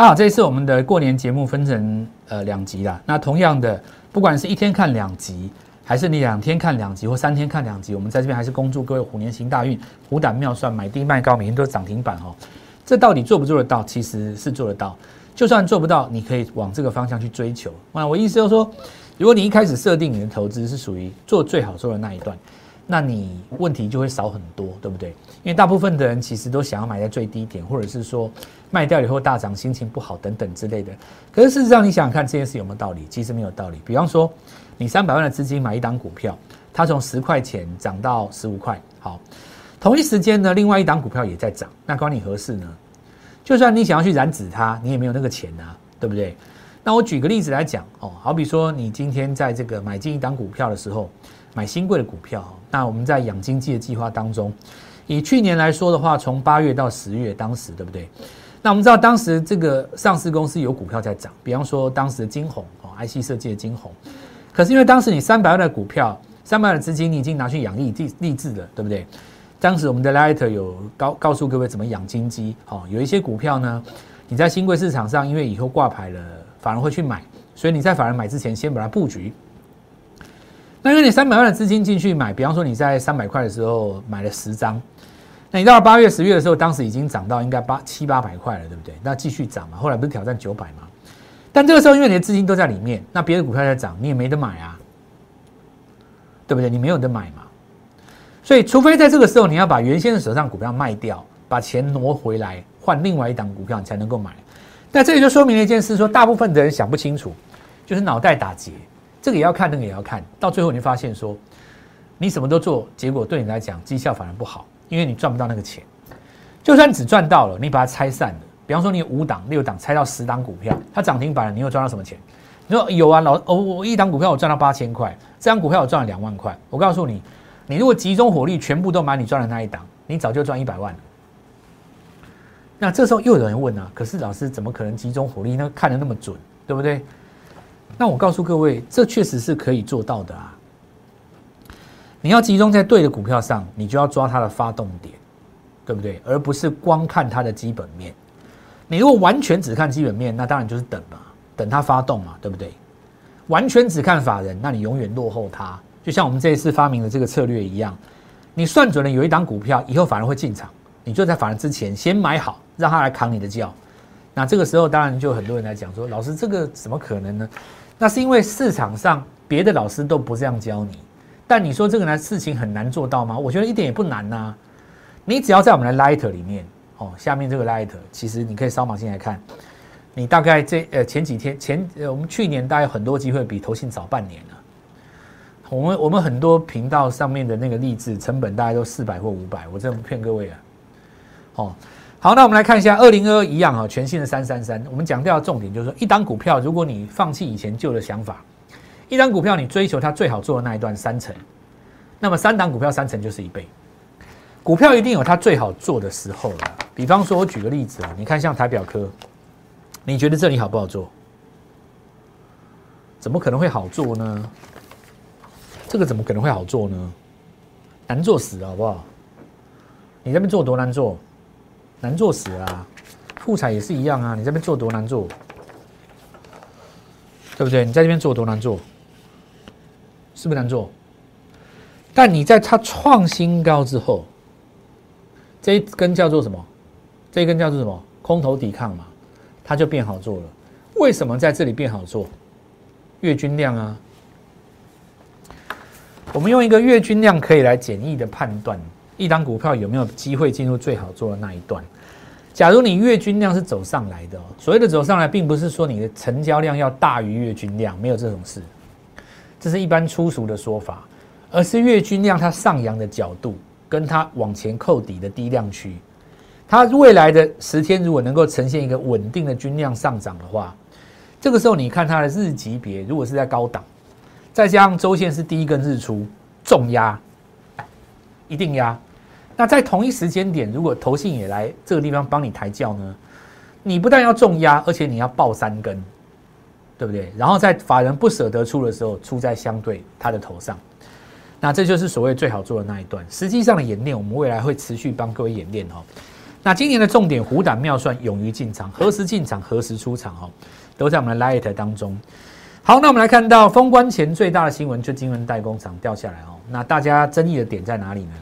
大家好，这一次我们的过年节目分成呃两集啦。那同样的，不管是一天看两集，还是你两天看两集或三天看两集，我们在这边还是恭祝各位虎年行大运，虎胆妙算，买低卖高，每天都是涨停板哦。这到底做不做得到？其实是做得到。就算做不到，你可以往这个方向去追求。那我意思就是说，如果你一开始设定你的投资是属于做最好做的那一段。那你问题就会少很多，对不对？因为大部分的人其实都想要买在最低点，或者是说卖掉以后大涨，心情不好等等之类的。可是事实上，你想想看这件事有没有道理？其实没有道理。比方说，你三百万的资金买一档股票，它从十块钱涨到十五块，好，同一时间呢，另外一档股票也在涨，那关你何事呢？就算你想要去染指它，你也没有那个钱啊，对不对？那我举个例子来讲哦，好比说你今天在这个买进一档股票的时候。买新贵的股票，那我们在养经济的计划当中，以去年来说的话，从八月到十月，当时对不对？那我们知道当时这个上市公司有股票在涨，比方说当时的金红哦，IC 设计的金红，可是因为当时你三百万的股票，三百万的资金你已经拿去养利立立志了，对不对？当时我们的 Light 有告告诉各位怎么养金鸡，哦，有一些股票呢，你在新贵市场上，因为以后挂牌了，反而会去买，所以你在反而买之前，先把它布局。那因为你三百万的资金进去买，比方说你在三百块的时候买了十张，那你到了八月、十月的时候，当时已经涨到应该八七八百块了，对不对？那继续涨嘛，后来不是挑战九百吗？但这个时候因为你的资金都在里面，那别的股票在涨，你也没得买啊，对不对？你没有得买嘛，所以除非在这个时候你要把原先的手上股票卖掉，把钱挪回来换另外一档股票，你才能够买。那这里就说明了一件事：说大部分的人想不清楚，就是脑袋打结。这个也要看，那个也要看，到最后你就发现说，你什么都做，结果对你来讲绩效反而不好，因为你赚不到那个钱。就算只赚到了，你把它拆散了，比方说你五档、六档拆到十档股票，它涨停板了，你又赚到什么钱？你说有啊，老哦，我一档股票我赚到八千块，这张股票我赚了两万块。我告诉你，你如果集中火力全部都买你赚的那一档，你早就赚一百万了。那这时候又有人问啊，可是老师怎么可能集中火力？那看的那么准，对不对？那我告诉各位，这确实是可以做到的啊！你要集中在对的股票上，你就要抓它的发动点，对不对？而不是光看它的基本面。你如果完全只看基本面，那当然就是等嘛，等它发动嘛，对不对？完全只看法人，那你永远落后它。就像我们这一次发明的这个策略一样，你算准了有一档股票以后反而会进场，你就在法人之前先买好，让他来扛你的轿。那这个时候当然就很多人来讲说，老师这个怎么可能呢？那是因为市场上别的老师都不这样教你，但你说这个呢事情很难做到吗？我觉得一点也不难呐。你只要在我们的 Light 里面哦，下面这个 Light，其实你可以扫码进来看。你大概这呃前几天前呃我们去年大概很多机会比投信早半年了。我们我们很多频道上面的那个励志成本大概都四百或五百，我真不骗各位啊。哦。好，那我们来看一下二零二二一样啊，全新的三三三。我们讲掉重点就是说，一档股票，如果你放弃以前旧的想法，一档股票你追求它最好做的那一段三成，那么三档股票三成就是一倍。股票一定有它最好做的时候了。比方说，我举个例子啊，你看像台表科，你觉得这里好不好做？怎么可能会好做呢？这个怎么可能会好做呢？难做死好不好？你这边做多难做？难做死啊！富彩也是一样啊，你这边做多难做，对不对？你在这边做多难做，是不是难做？但你在它创新高之后，这一根叫做什么？这一根叫做什么？空头抵抗嘛，它就变好做了。为什么在这里变好做？月均量啊，我们用一个月均量可以来简易的判断。一档股票有没有机会进入最好做的那一段？假如你月均量是走上来的，所谓的走上来，并不是说你的成交量要大于月均量，没有这种事，这是一般粗俗的说法，而是月均量它上扬的角度，跟它往前扣底的低量区，它未来的十天如果能够呈现一个稳定的均量上涨的话，这个时候你看它的日级别，如果是在高档，再加上周线是第一根日出，重压，一定压。那在同一时间点，如果投信也来这个地方帮你抬轿呢，你不但要重压，而且你要爆三根，对不对？然后在法人不舍得出的时候，出在相对他的头上，那这就是所谓最好做的那一段。实际上的演练，我们未来会持续帮各位演练哦。那今年的重点，虎胆妙算，勇于进场，何时进场，何时出场哦，都在我们的 Light 当中。好，那我们来看到封关前最大的新闻，就金圆代工厂掉下来哦。那大家争议的点在哪里呢？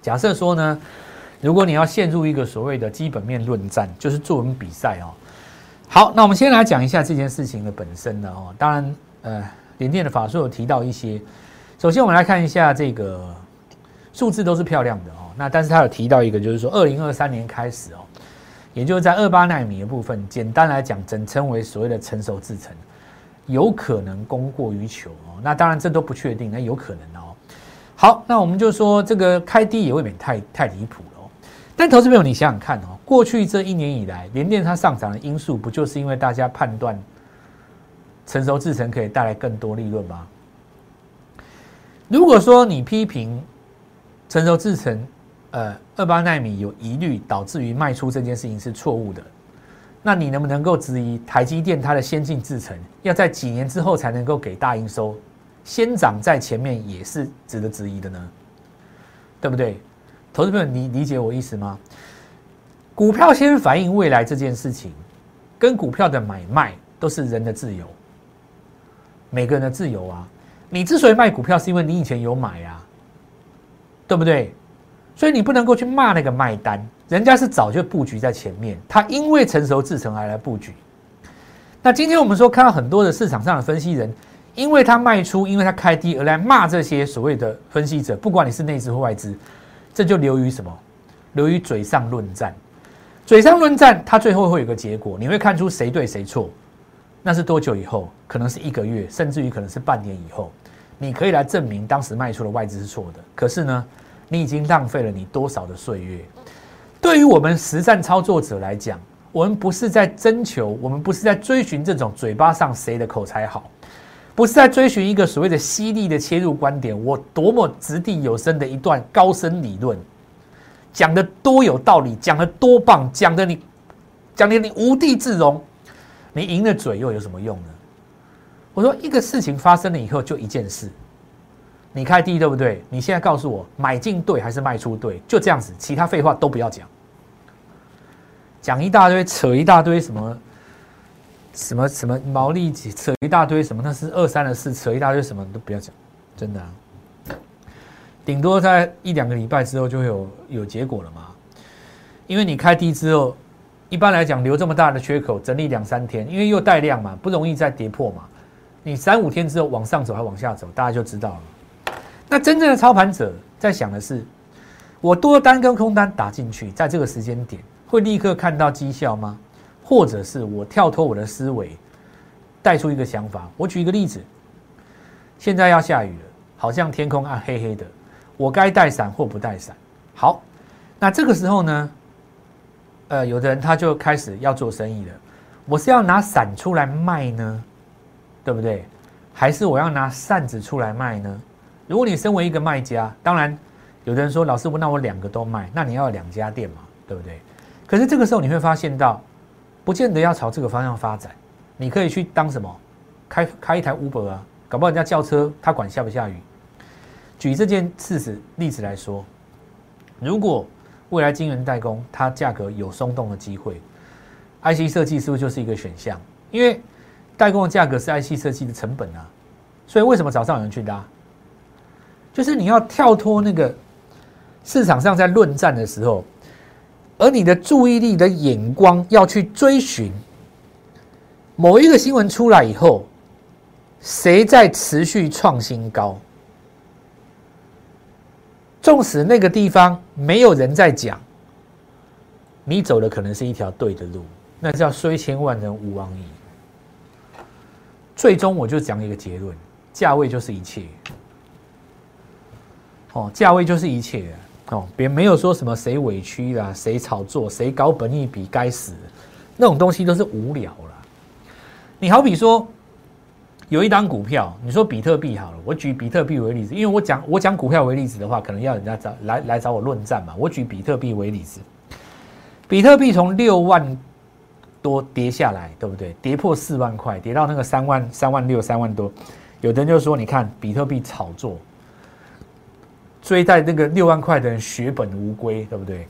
假设说呢，如果你要陷入一个所谓的基本面论战，就是作文比赛哦。好，那我们先来讲一下这件事情的本身呢哦。当然，呃，联电的法术有提到一些。首先，我们来看一下这个数字都是漂亮的哦。那但是他有提到一个，就是说二零二三年开始哦，也就是在二八纳米的部分，简单来讲，整称为所谓的成熟制程，有可能供过于求哦。那当然这都不确定，那有可能哦。好，那我们就说这个开低也未免太太离谱了哦。但投资朋友，你想想看哦，过去这一年以来，联电它上涨的因素，不就是因为大家判断成熟制程可以带来更多利润吗？如果说你批评成熟制程，呃，二八纳米有疑虑，导致于卖出这件事情是错误的，那你能不能够质疑台积电它的先进制程要在几年之后才能够给大营收，先涨在前面也是值得质疑的呢？对不对？投资朋友，你理解我意思吗？股票先反映未来这件事情，跟股票的买卖都是人的自由，每个人的自由啊。你之所以卖股票，是因为你以前有买啊，对不对？所以你不能够去骂那个卖单，人家是早就布局在前面，他因为成熟制成而来布局。那今天我们说看到很多的市场上的分析人，因为他卖出，因为他开低而来骂这些所谓的分析者，不管你是内资或外资，这就流于什么？流于嘴上论战。嘴上论战，它最后会有个结果，你会看出谁对谁错。那是多久以后？可能是一个月，甚至于可能是半年以后，你可以来证明当时卖出的外资是错的。可是呢，你已经浪费了你多少的岁月？对于我们实战操作者来讲，我们不是在征求，我们不是在追寻这种嘴巴上谁的口才好，不是在追寻一个所谓的犀利的切入观点，我多么掷地有声的一段高深理论，讲的多有道理，讲的多棒，讲的你讲的你无地自容。你赢了嘴又有什么用呢？我说一个事情发生了以后就一件事，你开低对不对？你现在告诉我买进对还是卖出对？就这样子，其他废话都不要讲，讲一大堆扯一大堆什么什么什么毛利扯一大堆什么那是二三的事，扯一大堆什么都不要讲，真的，顶多在一两个礼拜之后就会有有结果了嘛，因为你开低之后。一般来讲，留这么大的缺口，整理两三天，因为又带量嘛，不容易再跌破嘛。你三五天之后往上走还往下走，大家就知道了。那真正的操盘者在想的是，我多单跟空单打进去，在这个时间点会立刻看到绩效吗？或者是我跳脱我的思维，带出一个想法？我举一个例子，现在要下雨了，好像天空暗黑黑的，我该带伞或不带伞？好，那这个时候呢？呃，有的人他就开始要做生意了。我是要拿伞出来卖呢，对不对？还是我要拿扇子出来卖呢？如果你身为一个卖家，当然有的人说，老师，那我两个都卖，那你要两家店嘛，对不对？可是这个时候你会发现到，不见得要朝这个方向发展。你可以去当什么？开开一台 Uber 啊，搞不好人家叫车，他管下不下雨。举这件事实例子来说，如果。未来晶圆代工，它价格有松动的机会，IC 设计是不是就是一个选项？因为代工的价格是 IC 设计的成本啊，所以为什么早上有人去拉？就是你要跳脱那个市场上在论战的时候，而你的注意力的眼光要去追寻某一个新闻出来以后，谁在持续创新高？纵使那个地方没有人在讲，你走的可能是一条对的路，那叫虽千万人吾往矣。最终我就讲一个结论：价位就是一切。哦，价位就是一切哦，别没有说什么谁委屈啦，谁炒作，谁搞本益比，该死，那种东西都是无聊了。你好比说。有一档股票，你说比特币好了，我举比特币为例子，因为我讲我讲股票为例子的话，可能要人家找来来找我论战嘛。我举比特币为例子，比特币从六万多跌下来，对不对？跌破四万块，跌到那个三万三万六三万多，有的人就说，你看比特币炒作，追在那个六万块的人血本无归，对不对？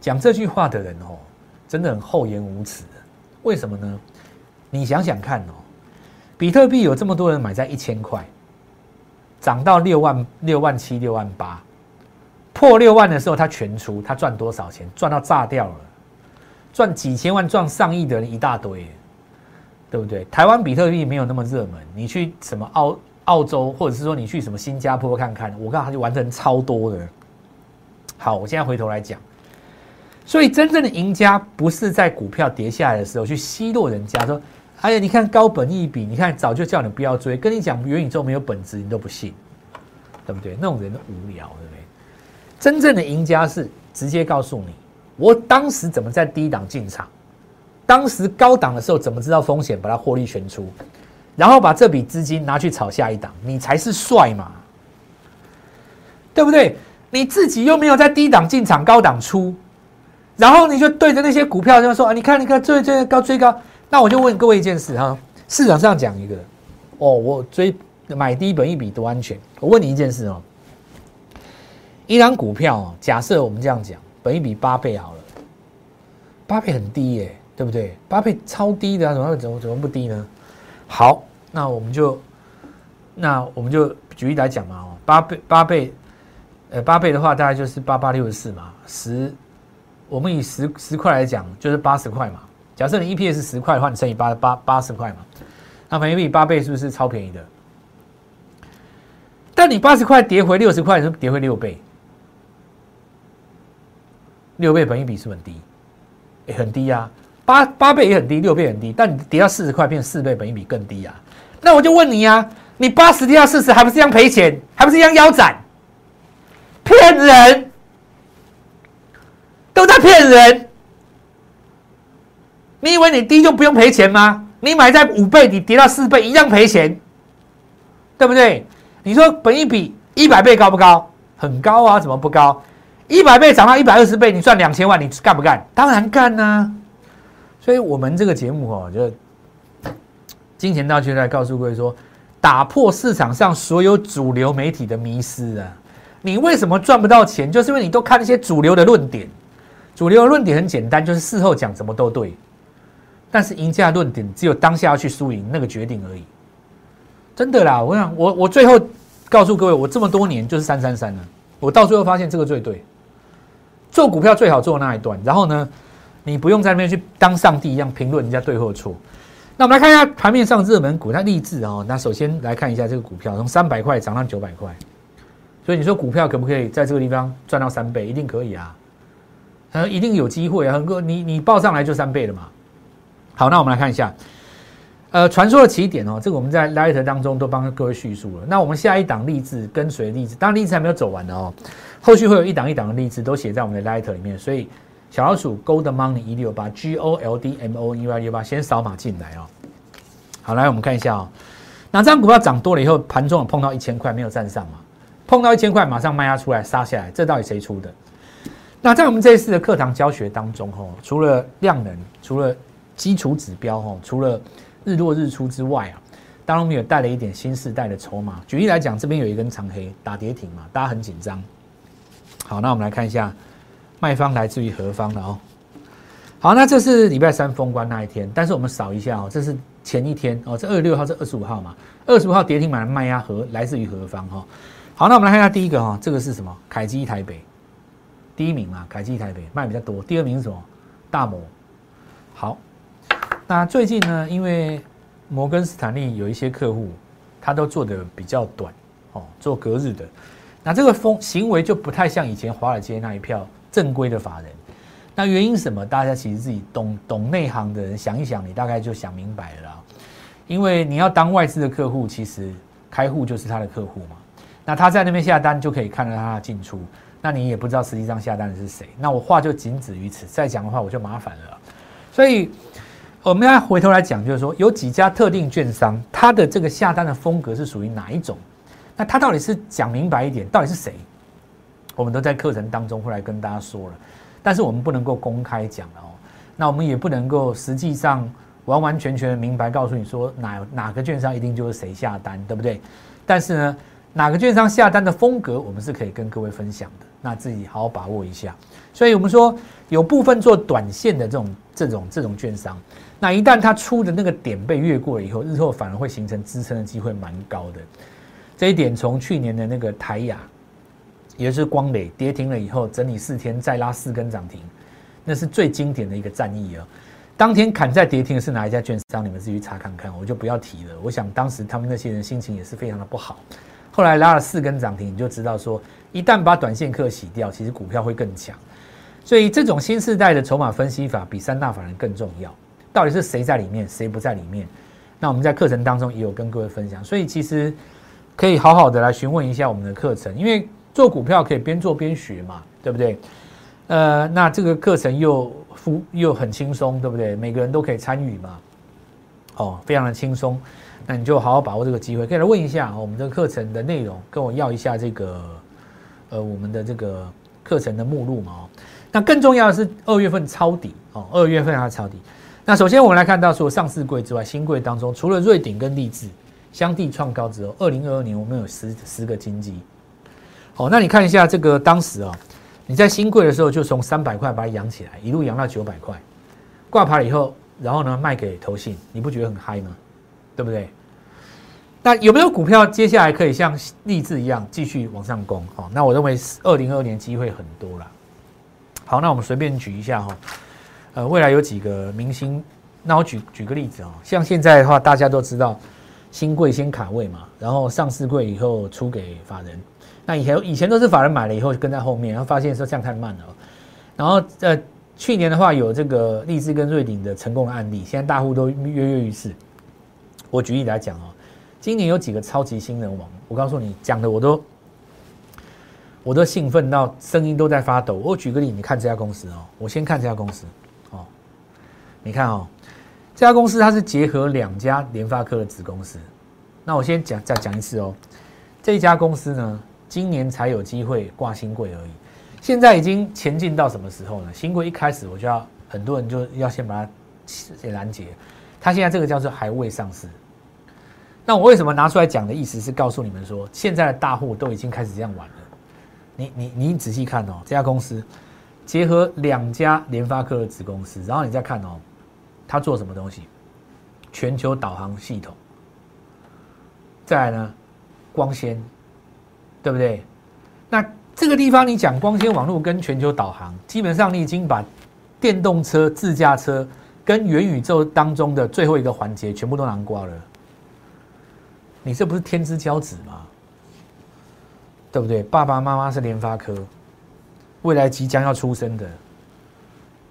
讲这句话的人哦，真的很厚颜无耻。为什么呢？你想想看哦，比特币有这么多人买在一千块，涨到六万、六万七、六万八，破六万的时候他全出，他赚多少钱？赚到炸掉了，赚几千万、赚上亿的人一大堆，对不对？台湾比特币没有那么热门，你去什么澳澳洲，或者是说你去什么新加坡看看，我告诉他就完成超多的。好，我现在回头来讲。所以真正的赢家不是在股票跌下来的时候去奚落人家，说：“哎呀，你看高本一比，你看早就叫你不要追，跟你讲元宇宙没有本质，你都不信，对不对？那种人都无聊，对不对？真正的赢家是直接告诉你，我当时怎么在低档进场，当时高档的时候怎么知道风险，把它获利全出，然后把这笔资金拿去炒下一档，你才是帅嘛，对不对？你自己又没有在低档进场，高档出。”然后你就对着那些股票就说啊，你看，你看，追追高，追高。那我就问各位一件事哈，市场上讲一个，哦，我追买低本一笔多安全？我问你一件事哦，一张股票，假设我们这样讲，本一笔八倍好了，八倍很低耶，对不对？八倍超低的啊，怎么怎么怎么不低呢？好，那我们就那我们就举例来讲嘛哦，八倍八倍，呃，八倍的话大概就是八八六十四嘛，十。我们以十十块来讲，就是八十块嘛。假设你 EPS 十块的话，你乘以八八八十块嘛，那本益比八倍是不是超便宜的？但你八十块跌回六十块，是跌回六倍，六倍本益比是不是很低，很低呀。八八倍也很低，六倍很低，但你跌到四十块变四倍，本益比更低啊。那我就问你呀，你八十跌到四十，还不是一样赔钱，还不是一样腰斩？骗人！都在骗人！你以为你低就不用赔钱吗？你买在五倍，你跌到四倍一样赔钱，对不对？你说本一比一百倍高不高？很高啊，怎么不高？一百倍涨到一百二十倍，你赚两千万，你干不干？当然干呐！所以我们这个节目哦，就金钱道就在告诉各位说，打破市场上所有主流媒体的迷失啊！你为什么赚不到钱？就是因为你都看那些主流的论点。主流的论点很简单，就是事后讲什么都对，但是赢家论点只有当下要去输赢那个决定而已。真的啦，我想我我最后告诉各位，我这么多年就是三三三了。我到最后发现这个最对，做股票最好做那一段。然后呢，你不用在那边去当上帝一样评论人家对或错。那我们来看一下盘面上热门股，它励志哦。那首先来看一下这个股票，从三百块涨到九百块，所以你说股票可不可以在这个地方赚到三倍？一定可以啊。呃，一定有机会啊！很多你你报上来就三倍了嘛。好，那我们来看一下，呃，传说的起点哦，这个我们在 Light 当中都帮各位叙述了。那我们下一档励志跟随励志，当然励志还没有走完的哦，后续会有一档一档的励志都写在我们的 Light 里面。所以小老鼠 Gold Money 一六八 G O L D M O N E Y 六八，先扫码进来哦。好，来我们看一下哦，那这张股票涨多了以后，盘中有碰到一千块没有站上嘛？碰到一千块马上卖压出来杀下来，这到底谁出的？那在我们这一次的课堂教学当中，吼，除了量能，除了基础指标，吼，除了日落日出之外啊，当然我们也带了一点新时代的筹码。举例来讲，这边有一根长黑打跌停嘛，大家很紧张。好，那我们来看一下卖方来自于何方的哦。好，那这是礼拜三封关那一天，但是我们扫一下哦，这是前一天哦，这二十六号是二十五号嘛，二十五号跌停买的卖压何来自于何方哈？好，那我们来看一下第一个哈，这个是什么？凯基台北。第一名嘛，凯基台北卖比较多。第二名是什么？大摩。好，那最近呢，因为摩根斯坦利有一些客户，他都做的比较短哦，做隔日的。那这个风行为就不太像以前华尔街那一票正规的法人。那原因什么？大家其实自己懂懂内行的人想一想，你大概就想明白了。因为你要当外资的客户，其实开户就是他的客户嘛。那他在那边下单，就可以看到他的进出。那你也不知道实际上下单的是谁，那我话就仅止于此。再讲的话我就麻烦了。所以我们要回头来讲，就是说有几家特定券商，它的这个下单的风格是属于哪一种？那它到底是讲明白一点，到底是谁？我们都在课程当中会来跟大家说了，但是我们不能够公开讲哦。那我们也不能够实际上完完全全明白告诉你说哪哪个券商一定就是谁下单，对不对？但是呢？哪个券商下单的风格，我们是可以跟各位分享的。那自己好好把握一下。所以我们说有部分做短线的这种这种这种券商，那一旦它出的那个点被越过了以后，日后反而会形成支撑的机会蛮高的。这一点从去年的那个台雅，也就是光磊跌停了以后，整理四天再拉四根涨停，那是最经典的一个战役啊。当天砍在跌停的是哪一家券商？你们自己查看看，我就不要提了。我想当时他们那些人心情也是非常的不好。后来拉了四根涨停，你就知道说，一旦把短线客洗掉，其实股票会更强。所以这种新时代的筹码分析法比三大法人更重要。到底是谁在里面，谁不在里面？那我们在课程当中也有跟各位分享。所以其实可以好好的来询问一下我们的课程，因为做股票可以边做边学嘛，对不对？呃，那这个课程又复。又很轻松，对不对？每个人都可以参与嘛，哦，非常的轻松。那你就好好把握这个机会，可以来问一下我们这个课程的内容，跟我要一下这个呃我们的这个课程的目录嘛。哦，那更重要的是二月份抄底哦，二月份要抄底。那首先我们来看到，除了上市柜之外，新柜当中除了瑞鼎跟立志相继创高之后，二零二二年我们有十十个金鸡。好，那你看一下这个当时啊。你在新贵的时候就从三百块把它养起来，一路养到九百块，挂牌以后，然后呢卖给投信，你不觉得很嗨吗？对不对？那有没有股票接下来可以像励志一样继续往上攻？好，那我认为二零二年机会很多了。好，那我们随便举一下哈，呃，未来有几个明星，那我举举个例子啊，像现在的话，大家都知道新贵先卡位嘛，然后上市贵以后出给法人。那以前以前都是法人买了以后跟在后面，然后发现说这样太慢了。然后呃，去年的话有这个立志跟瑞鼎的成功的案例，现在大户都跃跃欲试。我举例来讲哦，今年有几个超级新人王，我告诉你讲的我都我都兴奋到声音都在发抖。我举个例，你看这家公司哦，我先看这家公司，你看哦，这家公司它是结合两家联发科的子公司。那我先讲再讲一次哦，这家公司呢。今年才有机会挂新贵而已，现在已经前进到什么时候呢？新贵一开始我就要很多人就要先把它先拦截，它现在这个叫做还未上市。那我为什么拿出来讲的意思是告诉你们说，现在的大户都已经开始这样玩了。你你你仔细看哦，这家公司结合两家联发科的子公司，然后你再看哦，它做什么东西？全球导航系统，再来呢，光纤。对不对？那这个地方你讲光纤网络跟全球导航，基本上你已经把电动车、自驾车跟元宇宙当中的最后一个环节全部都囊括了。你这不是天之骄子吗？对不对？爸爸妈妈是联发科，未来即将要出生的，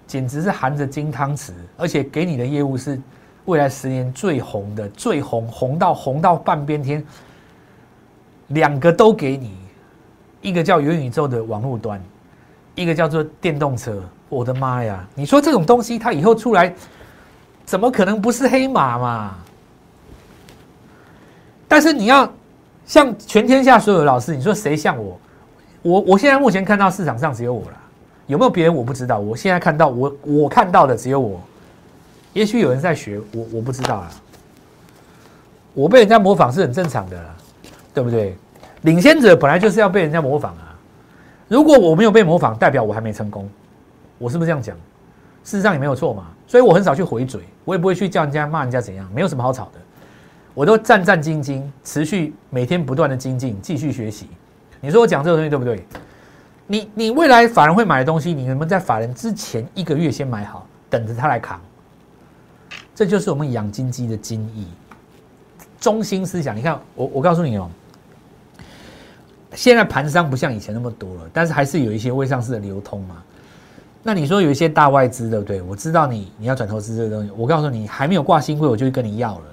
简直是含着金汤匙，而且给你的业务是未来十年最红的，最红，红到红到半边天。两个都给你，一个叫元宇宙的网络端，一个叫做电动车。我的妈呀！你说这种东西，它以后出来，怎么可能不是黑马嘛？但是你要像全天下所有的老师，你说谁像我？我我现在目前看到市场上只有我了，有没有别人我不知道。我现在看到我我看到的只有我，也许有人在学我，我不知道啊。我被人家模仿是很正常的。对不对？领先者本来就是要被人家模仿啊。如果我没有被模仿，代表我还没成功。我是不是这样讲？事实上也没有错嘛。所以我很少去回嘴，我也不会去叫人家骂人家怎样，没有什么好吵的。我都战战兢兢，持续每天不断的精进，继续学习。你说我讲这个东西对不对？你你未来法人会买的东西，你能不能在法人之前一个月先买好，等着他来扛？这就是我们养金鸡的精义，中心思想。你看，我我告诉你哦。现在盘商不像以前那么多了，但是还是有一些未上市的流通嘛。那你说有一些大外资，对不对？我知道你你要转投资这个东西，我告诉你，还没有挂新贵，我就跟你要了。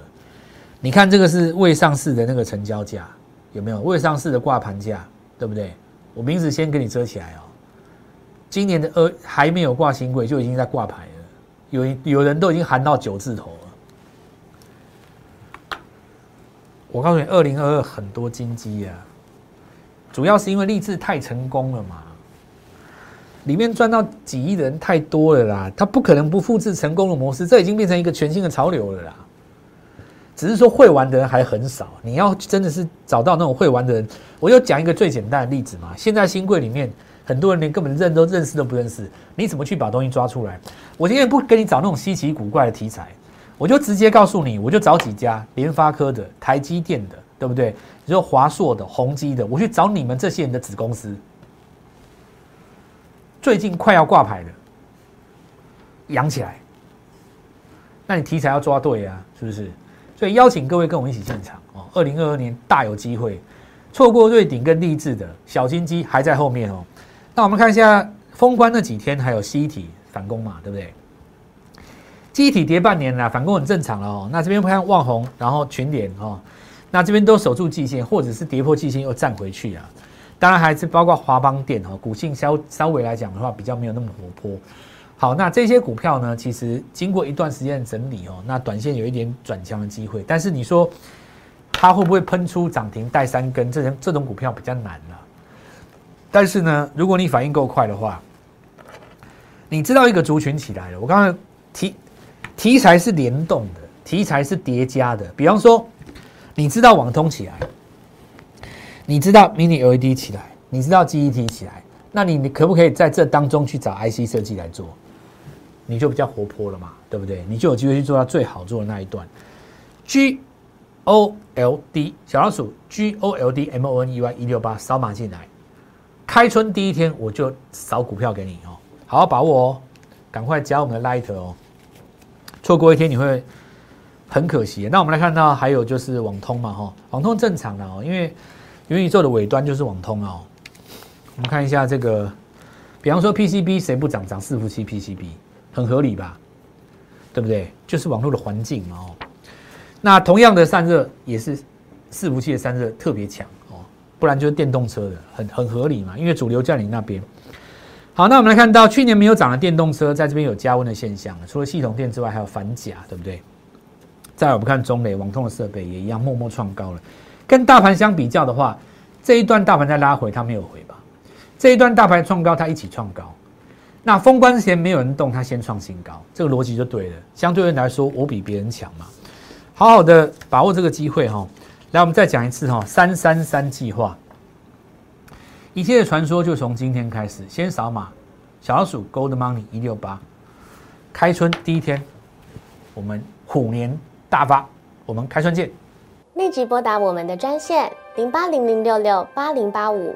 你看这个是未上市的那个成交价，有没有未上市的挂盘价，对不对？我名字先给你遮起来哦。今年的二还没有挂新贵，就已经在挂牌了，有有人都已经含到九字头了。我告诉你，二零二二很多金鸡啊。主要是因为励志太成功了嘛，里面赚到几亿的人太多了啦，他不可能不复制成功的模式，这已经变成一个全新的潮流了啦。只是说会玩的人还很少，你要真的是找到那种会玩的人，我就讲一个最简单的例子嘛。现在新贵里面很多人连根本认都认识都不认识，你怎么去把东西抓出来？我今天不跟你找那种稀奇古怪的题材，我就直接告诉你，我就找几家联发科的、台积电的，对不对？你说华硕的、宏基的，我去找你们这些人的子公司，最近快要挂牌的，养起来。那你题材要抓对啊，是不是？所以邀请各位跟我们一起进场哦，二零二二年大有机会。错过瑞鼎跟励志的小金鸡还在后面哦。那我们看一下封关那几天，还有西体反攻嘛，对不对？机体跌半年了，反攻很正常了哦。那这边看望红，然后群联哦，那这边都守住季线，或者是跌破季线又站回去啊。当然还是包括华邦电哦，股性稍稍微来讲的话，比较没有那么活泼。好，那这些股票呢，其实经过一段时间整理哦，那短线有一点转强的机会，但是你说。它会不会喷出涨停带三根？这种这种股票比较难了。但是呢，如果你反应够快的话，你知道一个族群起来了。我刚刚题题材是联动的，题材是叠加的。比方说，你知道网通起来，你知道 Mini LED 起来，你知道 G E T 起来，那你你可不可以在这当中去找 IC 设计来做？你就比较活泼了嘛，对不对？你就有机会去做到最好做的那一段。G O L D 小老鼠 G O L D M O N E Y 一六八扫码进来，开春第一天我就扫股票给你哦，好好把握哦，赶快加我们的 Light 哦，错过一天你会很可惜。那我们来看到还有就是网通嘛哈，网通正常的哦，因为元宇宙的尾端就是网通哦。我们看一下这个，比方说 PCB 谁不涨涨伺服器 PCB 很合理吧？对不对？就是网络的环境嘛哦。那同样的散热也是伺服器的散热特别强哦，不然就是电动车的很很合理嘛，因为主流在你那边。好，那我们来看到去年没有涨的电动车，在这边有加温的现象，除了系统电之外，还有反甲，对不对？再我们看中磊网通的设备也一样默默创高了。跟大盘相比较的话，这一段大盘在拉回，它没有回吧？这一段大盘创高，它一起创高。那封关之前没有人动，它先创新高，这个逻辑就对了。相对人来说，我比别人强嘛。好好的把握这个机会哈，来我们再讲一次哈，三三三计划，一切的传说就从今天开始，先扫码，小老鼠 Gold Money 一六八，开春第一天，我们虎年大发，我们开春见，立即拨打我们的专线零八零零六六八零八五